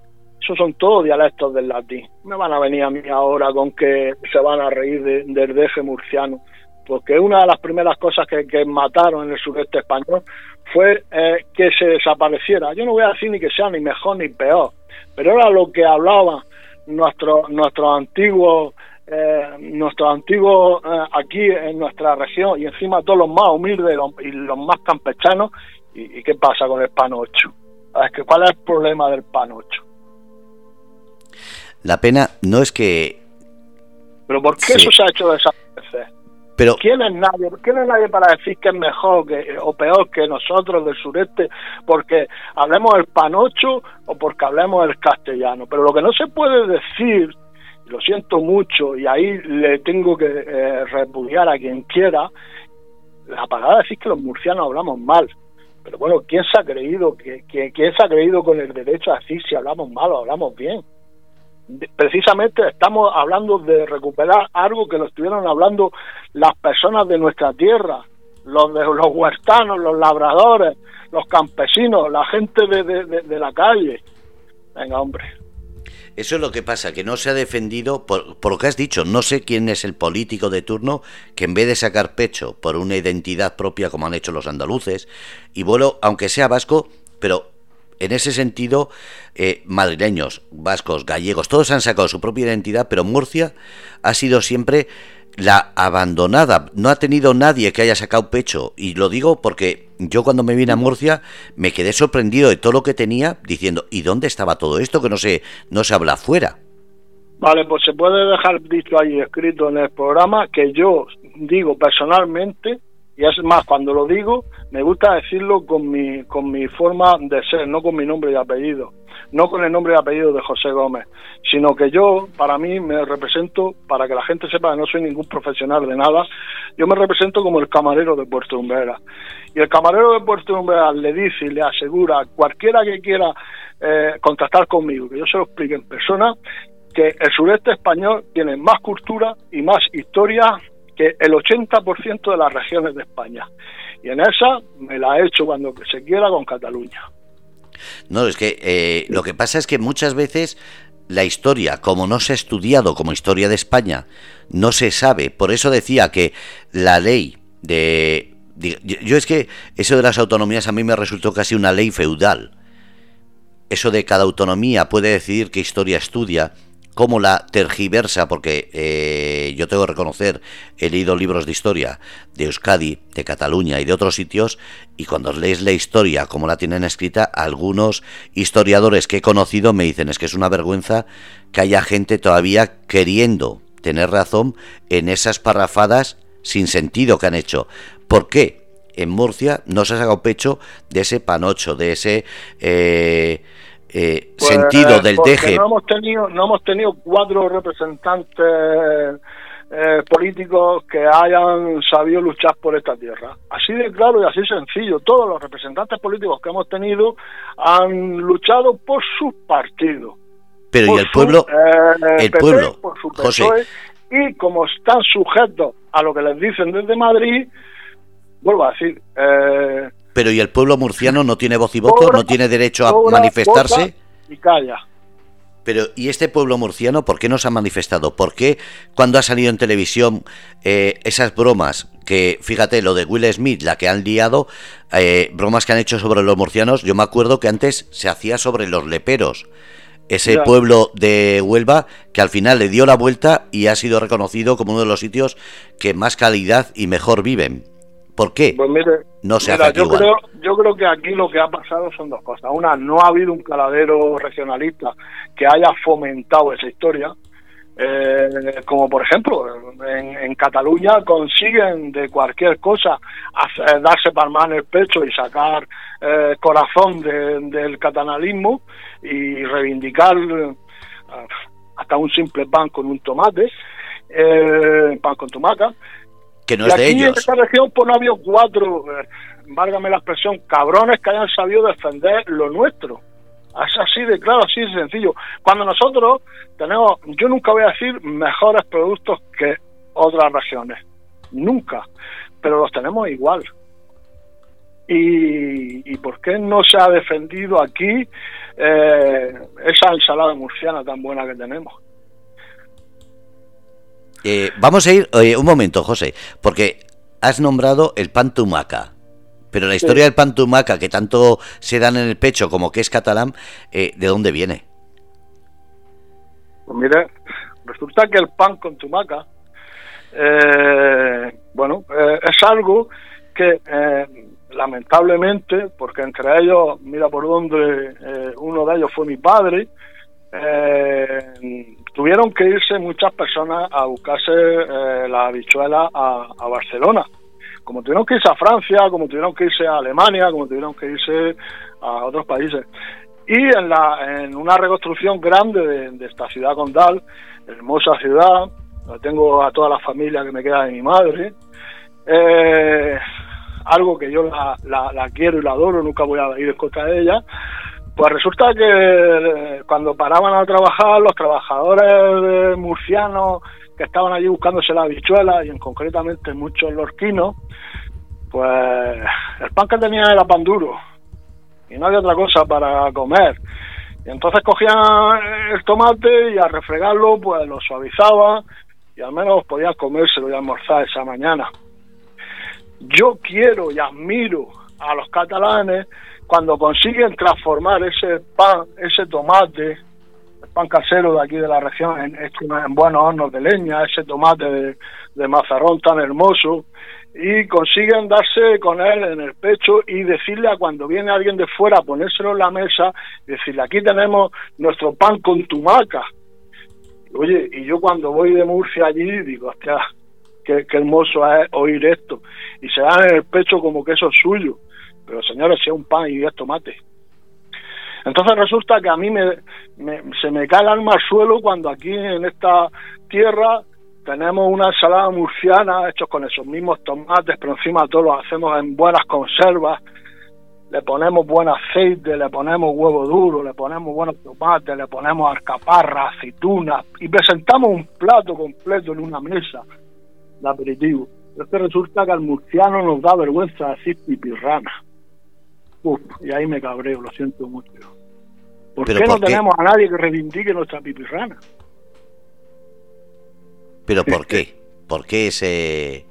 esos son todos dialectos del latín. Me van a venir a mí ahora con que se van a reír del deje murciano, porque una de las primeras cosas que, mataron en el sureste español fue eh, que se desapareciera. Yo no voy a decir ni que sea ni mejor ni peor, pero era lo que hablaban nuestros nuestros antiguos eh, nuestros antiguos eh, aquí en nuestra región y encima todos los más humildes y los, más campechanos. ¿Y, qué pasa con el panocho? Es que, ¿Cuál es el problema del panocho? La pena no es que... ¿Pero por qué eso se ha hecho desaparecer? Pero... ¿Quién, es nadie, ¿Quién es nadie para decir que es mejor que, o peor que nosotros del sureste? Porque hablemos el panocho o porque hablemos el castellano. Pero lo que no se puede decir, lo siento mucho, y ahí le tengo que eh, repudiar a quien quiera, la palabra decir que los murcianos hablamos mal Pero bueno, ¿quién se ha creído? que quién se ha creído con el derecho a decir si hablamos mal o hablamos bien? Precisamente estamos hablando de recuperar algo que lo estuvieron hablando las personas de nuestra tierra, los de los huertanos, los labradores, los campesinos, la gente de, la calle. Venga, hombre. Eso es lo que pasa, que no se ha defendido, por, por, lo que has dicho, no sé quién es el político de turno que en vez de sacar pecho por una identidad propia como han hecho los andaluces, y bueno, aunque sea vasco, pero en ese sentido, eh, madrileños, vascos, gallegos, todos han sacado su propia identidad, pero Murcia ha sido siempre la abandonada. No ha tenido nadie que haya sacado pecho. Y lo digo porque yo cuando me vine a Murcia me quedé sorprendido de todo lo que tenía, diciendo, ¿y dónde estaba todo esto que no se, no se habla afuera? Vale, pues se puede dejar dicho ahí escrito en el programa que yo digo personalmente y es más, cuando lo digo, me gusta decirlo con mi, con mi forma de ser, no con mi nombre y apellido, no con el nombre y apellido de José Gómez, sino que yo, para mí, me represento, para que la gente sepa que no soy ningún profesional de nada, yo me represento como el camarero de Puerto Umbera. Y el camarero de Puerto Umbera le dice y le asegura a cualquiera que quiera eh, contactar conmigo, que yo se lo explique en persona, que el sureste español tiene más cultura y más historia que el 80% de las regiones de España. Y en esa me la he hecho cuando se quiera con Cataluña. No, es que eh, lo que pasa es que muchas veces la historia, como no se ha estudiado como historia de España, no se sabe. Por eso decía que la ley de... Yo es que eso de las autonomías a mí me resultó casi una ley feudal. Eso de cada autonomía puede decidir qué historia estudia cómo la tergiversa, porque eh, yo tengo que reconocer, he leído libros de historia de Euskadi, de Cataluña y de otros sitios, y cuando lees la historia como la tienen escrita, algunos historiadores que he conocido me dicen es que es una vergüenza que haya gente todavía queriendo tener razón en esas parrafadas sin sentido que han hecho. ¿Por qué? En Murcia no se ha sacado pecho de ese panocho, de ese... Eh, eh, pues, sentido del deje. No hemos tenido, no hemos tenido cuatro representantes eh, políticos que hayan sabido luchar por esta tierra. Así de claro y así sencillo. Todos los representantes políticos que hemos tenido han luchado por sus partidos. Pero y el pueblo, eh, el pueblo, por su José. y como están sujetos a lo que les dicen desde Madrid, vuelvo a decir, eh, pero ¿y el pueblo murciano no tiene voz y voto? ¿No tiene derecho a manifestarse? Y calla. Pero, ¿y este pueblo murciano por qué no se ha manifestado? ¿Por qué cuando ha salido en televisión eh, esas bromas, que fíjate, lo de Will Smith, la que han liado, eh, bromas que han hecho sobre los murcianos, yo me acuerdo que antes se hacía sobre los leperos, ese pueblo de Huelva que al final le dio la vuelta y ha sido reconocido como uno de los sitios que más calidad y mejor viven. ¿Por qué? Pues mire, no se hace yo Creo, yo creo que aquí lo que ha pasado son dos cosas. Una, no ha habido un caladero regionalista que haya fomentado esa historia. Eh, como por ejemplo, en, Cataluña consiguen de cualquier cosa darse palmas en el pecho y sacar eh, corazón del catalanalismo y reivindicar eh, hasta un simple pan con un tomate, pan con tomaca, que no es de ellos. En esta región pues no ha habido cuatro, eh, válgame la expresión, cabrones que hayan sabido defender lo nuestro. Es así de claro, así de sencillo. Cuando nosotros tenemos, yo nunca voy a decir mejores productos que otras regiones, nunca, pero los tenemos igual. ¿Y, y por qué no se ha defendido aquí eh, esa ensalada murciana tan buena que tenemos? Eh, vamos a ir un momento, José, porque has nombrado el pan tumaca. Pero la historia del pan tumaca, que tanto se dan en el pecho como que es catalán, eh, ¿de dónde viene? Pues mire, resulta que el pan con tumaca, eh, bueno, es algo que lamentablemente, porque entre ellos, mira por dónde uno de ellos fue mi padre, tuvieron que irse muchas personas a buscarse eh, la habichuela a, Barcelona. Como tuvieron que irse a Francia, como tuvieron que irse a Alemania, como tuvieron que irse a otros países. Y en, la, en una reconstrucción grande de, esta ciudad condal, hermosa ciudad, tengo a toda la familia que me queda de mi madre, eh, algo que yo la, la, quiero y la adoro, nunca voy a ir en contra de ella, pues resulta que eh, cuando paraban a trabajar los trabajadores murcianos que estaban allí buscándose la habichuela y en concretamente muchos lorquinos, pues el pan que tenía era pan duro y no había otra cosa para comer. Y entonces cogían el tomate y a refregarlo pues lo suavizaban y al menos podían comérselo y almorzar esa mañana. Yo quiero y admiro a los catalanes cuando consiguen transformar ese pan, ese tomate, el pan casero de aquí de la región, en, en buenos hornos de leña, ese tomate de, de mazarrón tan hermoso, y consiguen darse con él en el pecho y decirle a cuando viene alguien de fuera ponérselo en la mesa, decirle aquí tenemos nuestro pan con tumaca. Oye, y yo cuando voy de Murcia allí digo, hostia, qué, hermoso es oír esto. Y se dan en el pecho como que eso es suyo. Pero señores, si es un pan y es tomate. Entonces resulta que a mí me, se me cae el alma al suelo cuando aquí en esta tierra tenemos una ensalada murciana hechos con esos mismos tomates, pero encima todo lo hacemos en buenas conservas. Le ponemos buen aceite, le ponemos huevo duro, le ponemos buenos tomates, le ponemos alcaparra, aceitunas y presentamos un plato completo en una mesa de aperitivo. Es que resulta que al murciano nos da vergüenza decir pipirrana. Uf, y ahí me cabreo, lo siento mucho. ¿Por qué no tenemos a nadie que reivindique nuestra pipirrana? ¿Pero por qué? ¿Por qué ese,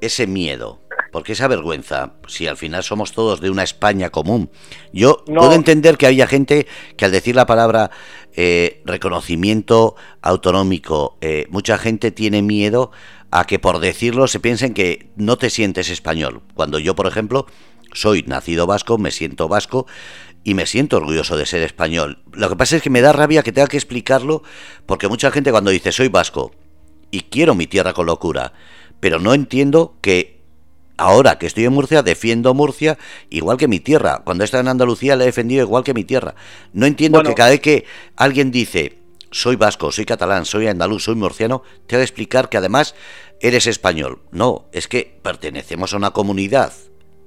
ese miedo? ¿Por qué esa vergüenza? Si al final somos todos de una España común. Yo puedo entender que haya gente que al decir la palabra eh, reconocimiento autonómico, eh, mucha gente tiene miedo a que por decirlo se piensen que no te sientes español. Cuando yo, por ejemplo, soy nacido vasco, me siento vasco y me siento orgulloso de ser español. Lo que pasa es que me da rabia que tenga que explicarlo porque mucha gente cuando dice soy vasco y quiero mi tierra con locura, pero no entiendo que ahora que estoy en Murcia defiendo Murcia igual que mi tierra. Cuando estaba en Andalucía la he defendido igual que mi tierra. No entiendo que cada vez que alguien dice soy vasco, soy catalán, soy andaluz, soy murciano, te que explicar que además eres español. No, es que pertenecemos a una comunidad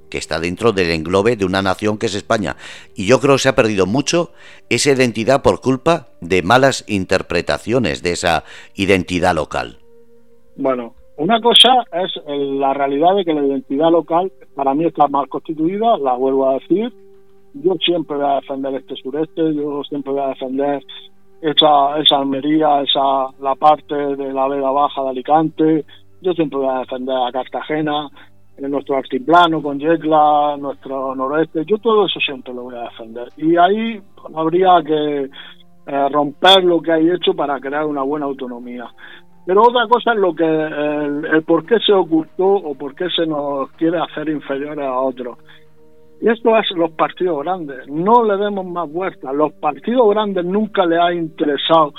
que está dentro del englobe de una nación que es España. Y yo creo que se ha perdido mucho esa identidad por culpa de malas interpretaciones de esa identidad local. Bueno, una cosa es la realidad de que la identidad local para mí está mal constituida, la vuelvo a decir. Yo siempre voy a defender este sureste, yo siempre voy a defender esa, esa Almería, esa, la parte de la Vega Baja de Alicante, yo siempre voy a defender a Cartagena, en nuestro altiplano con Yecla, nuestro noroeste, yo todo eso siempre lo voy a defender. Y ahí habría que eh, romper lo que hay hecho para crear una buena autonomía. Pero otra cosa es lo que el, por qué se ocultó o por qué se nos quiere hacer inferiores a otros. Y esto es los partidos grandes. No le demos más vueltas. Los partidos grandes nunca le ha interesado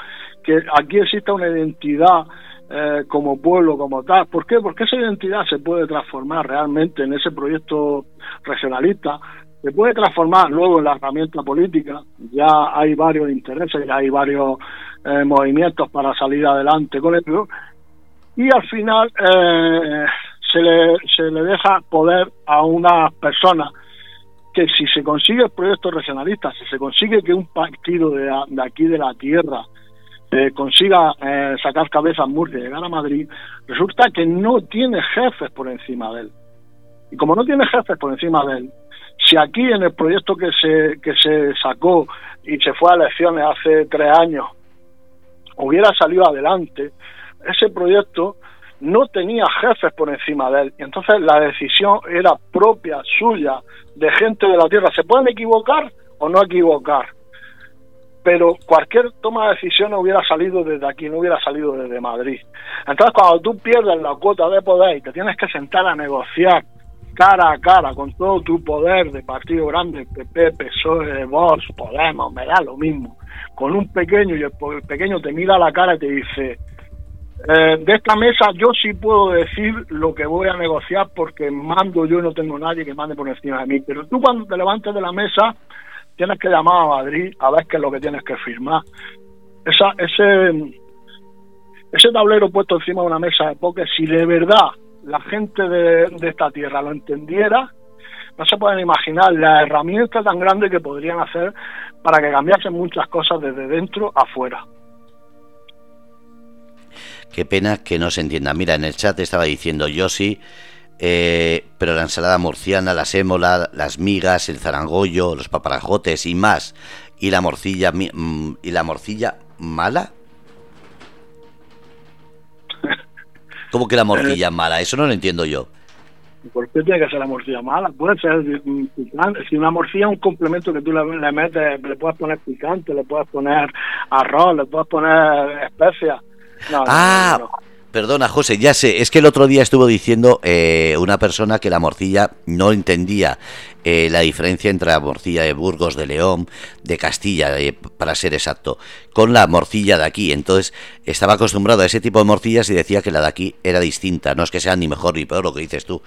que aquí exista una identidad eh, como pueblo, como tal. ¿Por qué? Porque esa identidad se puede transformar realmente en ese proyecto regionalista, se puede transformar luego en la herramienta política. Ya hay varios intereses, ya hay varios eh, movimientos para salir adelante con ello. Y al final eh, se, le, se le deja poder a unas personas que si se consigue el proyecto regionalista, si se consigue que un partido de, de aquí de la tierra eh, consiga eh, sacar cabezas Murcia y llegar a Madrid, resulta que no tiene jefes por encima de él. Y como no tiene jefes por encima de él, si aquí en el proyecto que se, que se sacó y se fue a elecciones hace tres años hubiera salido adelante, ese proyecto no tenía jefes por encima de él. Y entonces la decisión era propia, suya, de gente de la tierra. ¿Se pueden equivocar o no equivocar? Pero cualquier toma de decisiones hubiera salido desde aquí, no hubiera salido desde Madrid. Entonces, cuando tú pierdes la cuota de poder y te tienes que sentar a negociar cara a cara con todo tu poder de partido grande, PP, PSOE, Vox, Podemos, me da lo mismo, con un pequeño y el pequeño te mira a la cara y te dice, eh, de esta mesa yo sí puedo decir lo que voy a negociar porque mando yo y no tengo nadie que mande por encima de mí, pero tú cuando te levantes de la mesa tienes que llamar a Madrid a ver qué es lo que tienes que firmar. Esa, ese, ese tablero puesto encima de una mesa de póker, si de verdad la gente de, esta tierra lo entendiera, no se pueden imaginar la herramienta tan grande que podrían hacer para que cambiasen muchas cosas desde dentro afuera. Qué pena que no se entienda. Mira, en el chat estaba diciendo yo sí, eh, pero la ensalada murciana, la sémola, las migas, el zarangollo, los paparajotes y más, y la morcilla mm, y la morcilla mala. ¿Cómo que la morcilla mala? Eso no lo entiendo yo. ¿Por qué tiene que ser la morcilla mala? Puede ser picante. Si una morcilla es un complemento que tú le, metes, le puedes poner picante, le puedes poner arroz, le puedes poner especias. ah, Perdona, José, ya sé, es que el otro día estuvo diciendo eh, una persona que la morcilla no entendía eh, la diferencia entre la morcilla de Burgos, de León, de Castilla, para ser exacto, con la morcilla de aquí. Entonces estaba acostumbrado a ese tipo de morcillas y decía que la de aquí era distinta. No es que sea ni mejor ni peor lo que dices tú.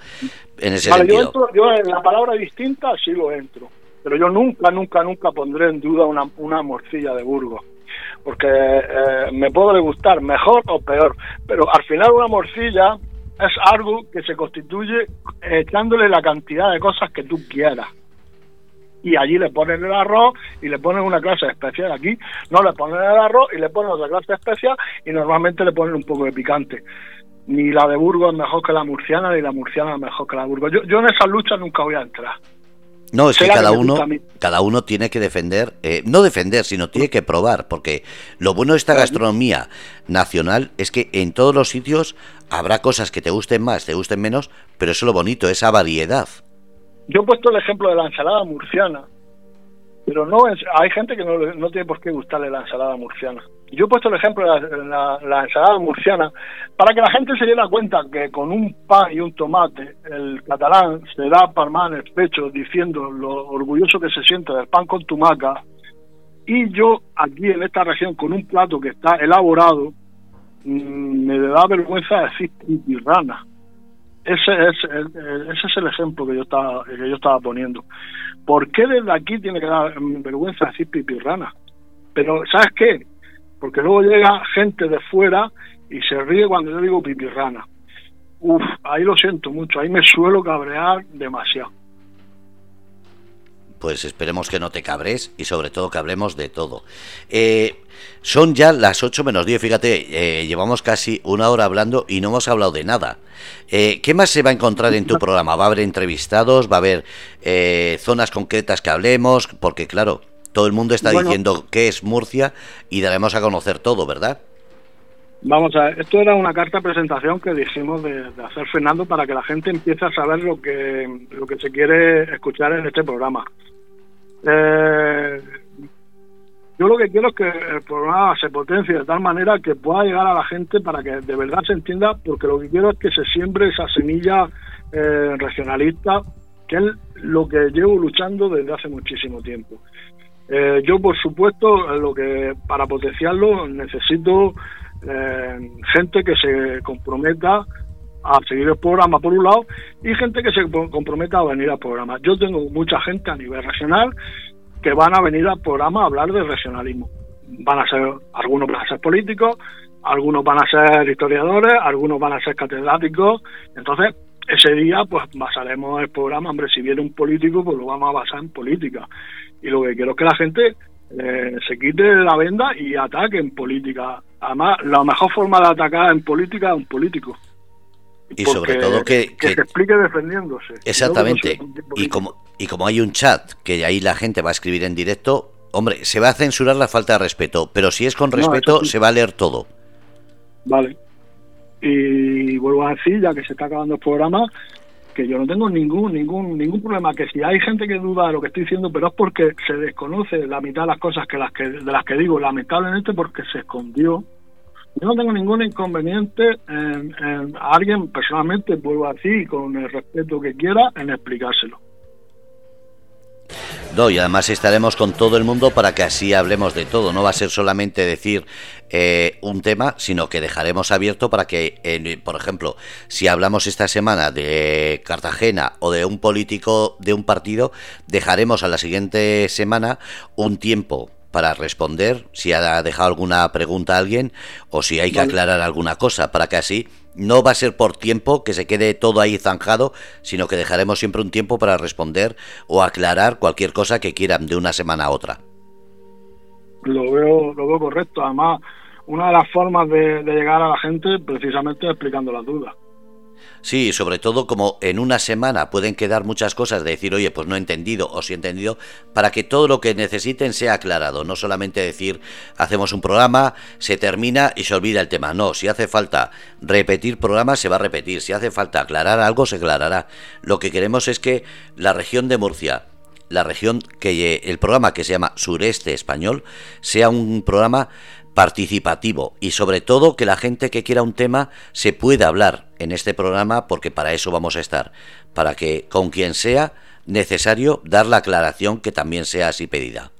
En ese sentido. Yo, en la palabra distinta sí lo entro, pero yo nunca, nunca, nunca pondré en duda una, una morcilla de Burgos porque eh, me puede gustar mejor o peor, pero al final una morcilla es algo que se constituye echándole la cantidad de cosas que tú quieras. Y allí le ponen el arroz y le ponen una clase especial. Aquí no le ponen el arroz y le ponen otra clase especial y normalmente le ponen un poco de picante. Ni la de Burgos es mejor que la murciana, ni la murciana es mejor que la de Burgos. Yo, yo en esa lucha nunca voy a entrar. No, es que cada uno, cada uno tiene que defender, eh, no defender, sino tiene que probar, porque lo bueno de esta gastronomía nacional es que en todos los sitios habrá cosas que te gusten más, te gusten menos, pero eso es lo bonito, esa variedad. Yo he puesto el ejemplo de la ensalada murciana, pero no hay gente que no, no tiene por qué gustarle la ensalada murciana. Yo he puesto el ejemplo de la, ensalada murciana para que la gente se diera cuenta que con un pan y un tomate el catalán se da palmar en el pecho diciendo lo orgulloso que se siente del pan con tumaca y yo aquí en esta región con un plato que está elaborado mm, me da vergüenza decir rana. Ese es, ese es el ejemplo que yo estaba que yo estaba poniendo. ¿Por qué desde aquí tiene que dar vergüenza decir pipirrana? Pero ¿sabes qué? Porque luego llega gente de fuera y se ríe cuando yo digo pipirrana. Uf, ahí lo siento mucho, ahí me suelo cabrear demasiado. Pues esperemos que no te cabres y sobre todo que hablemos de todo. Eh, son ya las 8 menos 10, fíjate, eh, llevamos casi una hora hablando y no hemos hablado de nada. Eh, ¿Qué más se va a encontrar en tu programa? ¿Va a haber entrevistados? ¿Va a haber zonas concretas que hablemos? Porque claro, todo el mundo está diciendo que es Murcia y daremos a conocer todo, ¿verdad? Vamos a ver, esto era una carta de presentación que dijimos de, hacer Fernando para que la gente empiece a saber lo que, lo que se quiere escuchar en este programa. Eh, yo lo que quiero es que el programa se potencie de tal manera que pueda llegar a la gente para que de verdad se entienda, porque lo que quiero es que se siembre esa semilla eh, regionalista, que es lo que llevo luchando desde hace muchísimo tiempo. Eh, yo, por supuesto, lo que para potenciarlo necesito eh, gente que se comprometa a seguir el programa por un lado y gente que se comprometa a venir al programa. Yo tengo mucha gente a nivel regional que van a venir al programa a hablar de regionalismo. Van a ser, algunos van a ser políticos, algunos van a ser historiadores, algunos van a ser catedráticos. Entonces, ese día, pues basaremos el programa. Hombre, si viene un político, pues lo vamos a basar en política y lo que quiero es que la gente eh, se quite la venda y ataque en política. Además, la mejor forma de atacar en política es un político. Y sobre todo que, que, se explique defendiéndose. Exactamente. Y como, y como hay un chat que ahí la gente va a escribir en directo, hombre, se va a censurar la falta de respeto, pero si es con respeto, se va a leer todo. Vale. Y vuelvo a decir, ya que se está acabando el programa, que yo no tengo ningún ningún ningún problema que si hay gente que duda de lo que estoy diciendo pero es porque se desconoce la mitad de las cosas que las que de las que digo lamentablemente porque se escondió yo no tengo ningún inconveniente en, en a alguien personalmente vuelvo así con el respeto que quiera en explicárselo no, y además estaremos con todo el mundo para que así hablemos de todo. No va a ser solamente decir eh, un tema, sino que dejaremos abierto para que, por ejemplo, si hablamos esta semana de Cartagena o de un político de un partido, dejaremos a la siguiente semana un tiempo para responder si ha dejado alguna pregunta a alguien o si hay que aclarar alguna cosa, para que así no va a ser por tiempo que se quede todo ahí zanjado, sino que dejaremos siempre un tiempo para responder o aclarar cualquier cosa que quieran de una semana a otra. Lo veo, lo veo correcto. Además, una de las formas de, llegar a la gente precisamente explicando las dudas. Sí, sobre todo como en una semana pueden quedar muchas cosas de decir, oye, pues no he entendido o sí he entendido, para que todo lo que necesiten sea aclarado, no solamente decir, hacemos un programa, se termina y se olvida el tema. No, si hace falta repetir programas, se va a repetir, si hace falta aclarar algo, se aclarará. Lo que queremos es que la región de Murcia, la región que el programa que se llama Sureste Español, sea un programa participativo y sobre todo que la gente que quiera un tema se pueda hablar en este programa porque para eso vamos a estar, para que con quien sea necesario dar la aclaración que también sea así pedida.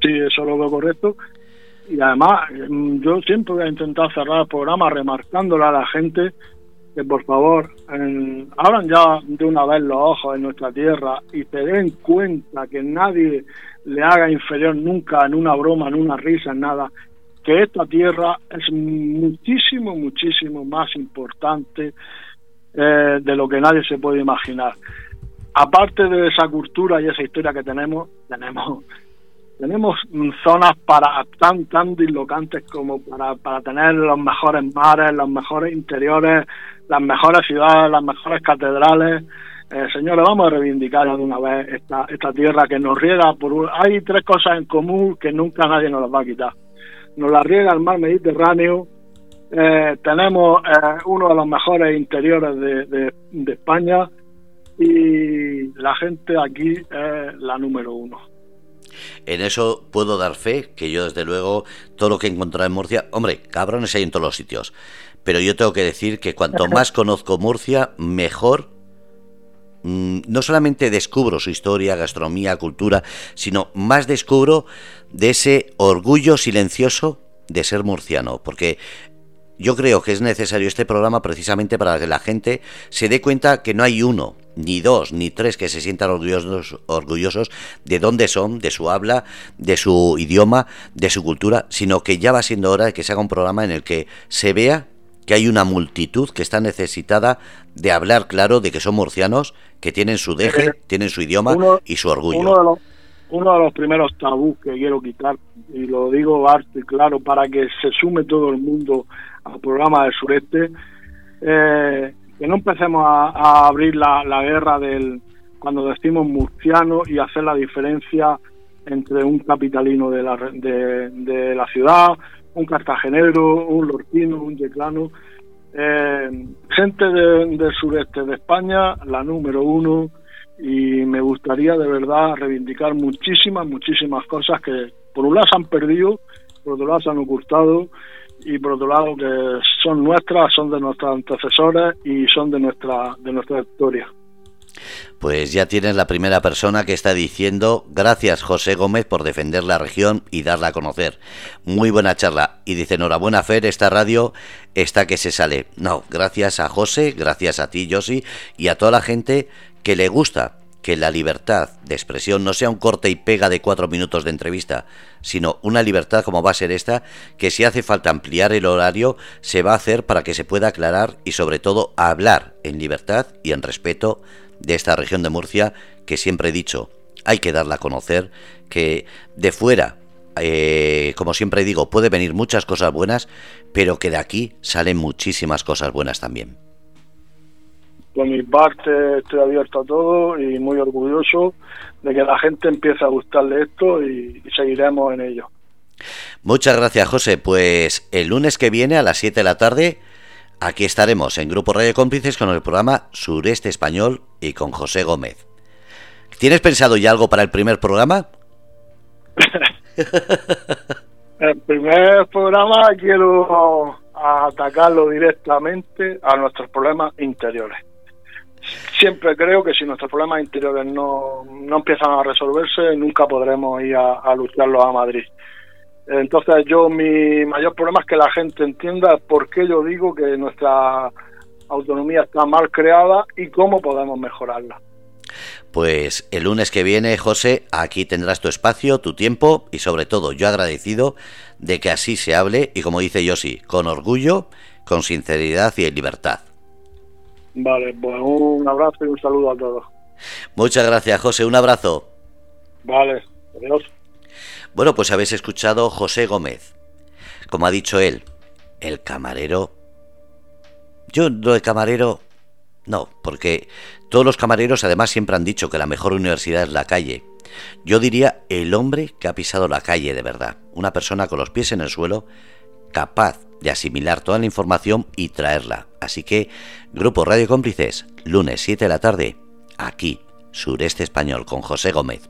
Sí, eso lo veo correcto. Y además, mm, yo siempre voy a intentar cerrar el programa remarcándole a la gente que por favor abran ya de una vez los ojos en nuestra tierra y se den cuenta que nadie le haga inferior nunca en una broma, en una risa, en nada, que esta tierra es muchísimo, muchísimo más importante eh, de lo que nadie se puede imaginar. Aparte de esa cultura y esa historia que tenemos, tenemos tenemos zonas para tan tan dislocantes como para, para tener los mejores mares, los mejores interiores, las mejores ciudades, las mejores catedrales. Eh, señores, vamos a reivindicar de una vez esta, esta tierra que nos riega por... Hay tres cosas en común que nunca nadie nos las va a quitar. Nos la riega el mar Mediterráneo, eh, tenemos eh, uno de los mejores interiores de, de España y la gente aquí es la número uno. En eso puedo dar fe, que yo desde luego todo lo que he encontrado en Murcia, hombre, cabrones hay en todos los sitios, pero yo tengo que decir que cuanto más conozco Murcia, mejor no solamente descubro su historia, gastronomía, cultura, sino más descubro de ese orgullo silencioso de ser murciano, porque yo creo que es necesario este programa precisamente para que la gente se dé cuenta que no hay uno, ni dos, ni tres que se sientan orgullosos, orgullosos de dónde son, de su habla, de su idioma, de su cultura, sino que ya va siendo hora de que se haga un programa en el que se vea que hay una multitud que está necesitada de hablar claro de que son murcianos, que tienen su deje, tienen su idioma y su orgullo. Uno de, los, uno de los primeros tabús que quiero quitar, y lo digo harto y claro, para que se sume todo el mundo al programa del sureste, eh, que no empecemos a, abrir la, guerra del cuando decimos murciano y hacer la diferencia entre un capitalino de la, de, la ciudad, un cartagenero, un lorquino, un yeclano. Eh, gente del sureste de España, la número uno, y me gustaría de verdad reivindicar muchísimas, muchísimas cosas que por un lado se han perdido, por otro lado se han ocultado y por otro lado que son nuestras, son de nuestros antecesores y son de nuestra, de nuestra historia. Pues ya tienes la primera persona que está diciendo gracias José Gómez por defender la región y darla a conocer. Muy buena charla. Y dice enhorabuena Fer, esta radio está que se sale. No, gracias a José, gracias a ti Josi y a toda la gente que le gusta que la libertad de expresión no sea un corte y pega de cuatro minutos de entrevista, sino una libertad como va a ser esta, que si hace falta ampliar el horario, se va a hacer para que se pueda aclarar y sobre todo hablar en libertad y en respeto de esta región de Murcia, que siempre he dicho, hay que darla a conocer, que de fuera, eh, como siempre digo, puede venir muchas cosas buenas, pero que de aquí salen muchísimas cosas buenas también por mi parte estoy abierto a todo y muy orgulloso de que la gente empiece a gustarle esto y, seguiremos en ello. Muchas gracias, José. Pues el lunes que viene a las 7 de la tarde, aquí estaremos en Grupo Radio Cómplices con el programa Sureste Español y con José Gómez. ¿Tienes pensado ya algo para el primer programa? el primer programa quiero atacarlo directamente a nuestros problemas interiores siempre creo que si nuestros problemas interiores no, no empiezan a resolverse, nunca podremos ir a, lucharlos a Madrid. Entonces yo mi mayor problema es que la gente entienda por qué yo digo que nuestra autonomía está mal creada y cómo podemos mejorarla. Pues el lunes que viene, José, aquí tendrás tu espacio, tu tiempo y sobre todo yo agradecido de que así se hable y como dice Yosi, con orgullo con sinceridad y en libertad. Vale, pues un abrazo y un saludo a todos. Muchas gracias, José. Un abrazo. Vale, adiós. Bueno, pues habéis escuchado José Gómez. Como ha dicho él, el camarero. Yo lo de camarero. No, porque todos los camareros además siempre han dicho que la mejor universidad es la calle. Yo diría el hombre que ha pisado la calle de verdad. Una persona con los pies en el suelo, capaz de asimilar toda la información y traerla. Así que, Grupo Radio Cómplices, lunes 7 de la tarde, aquí, Sureste Español, con José Gómez.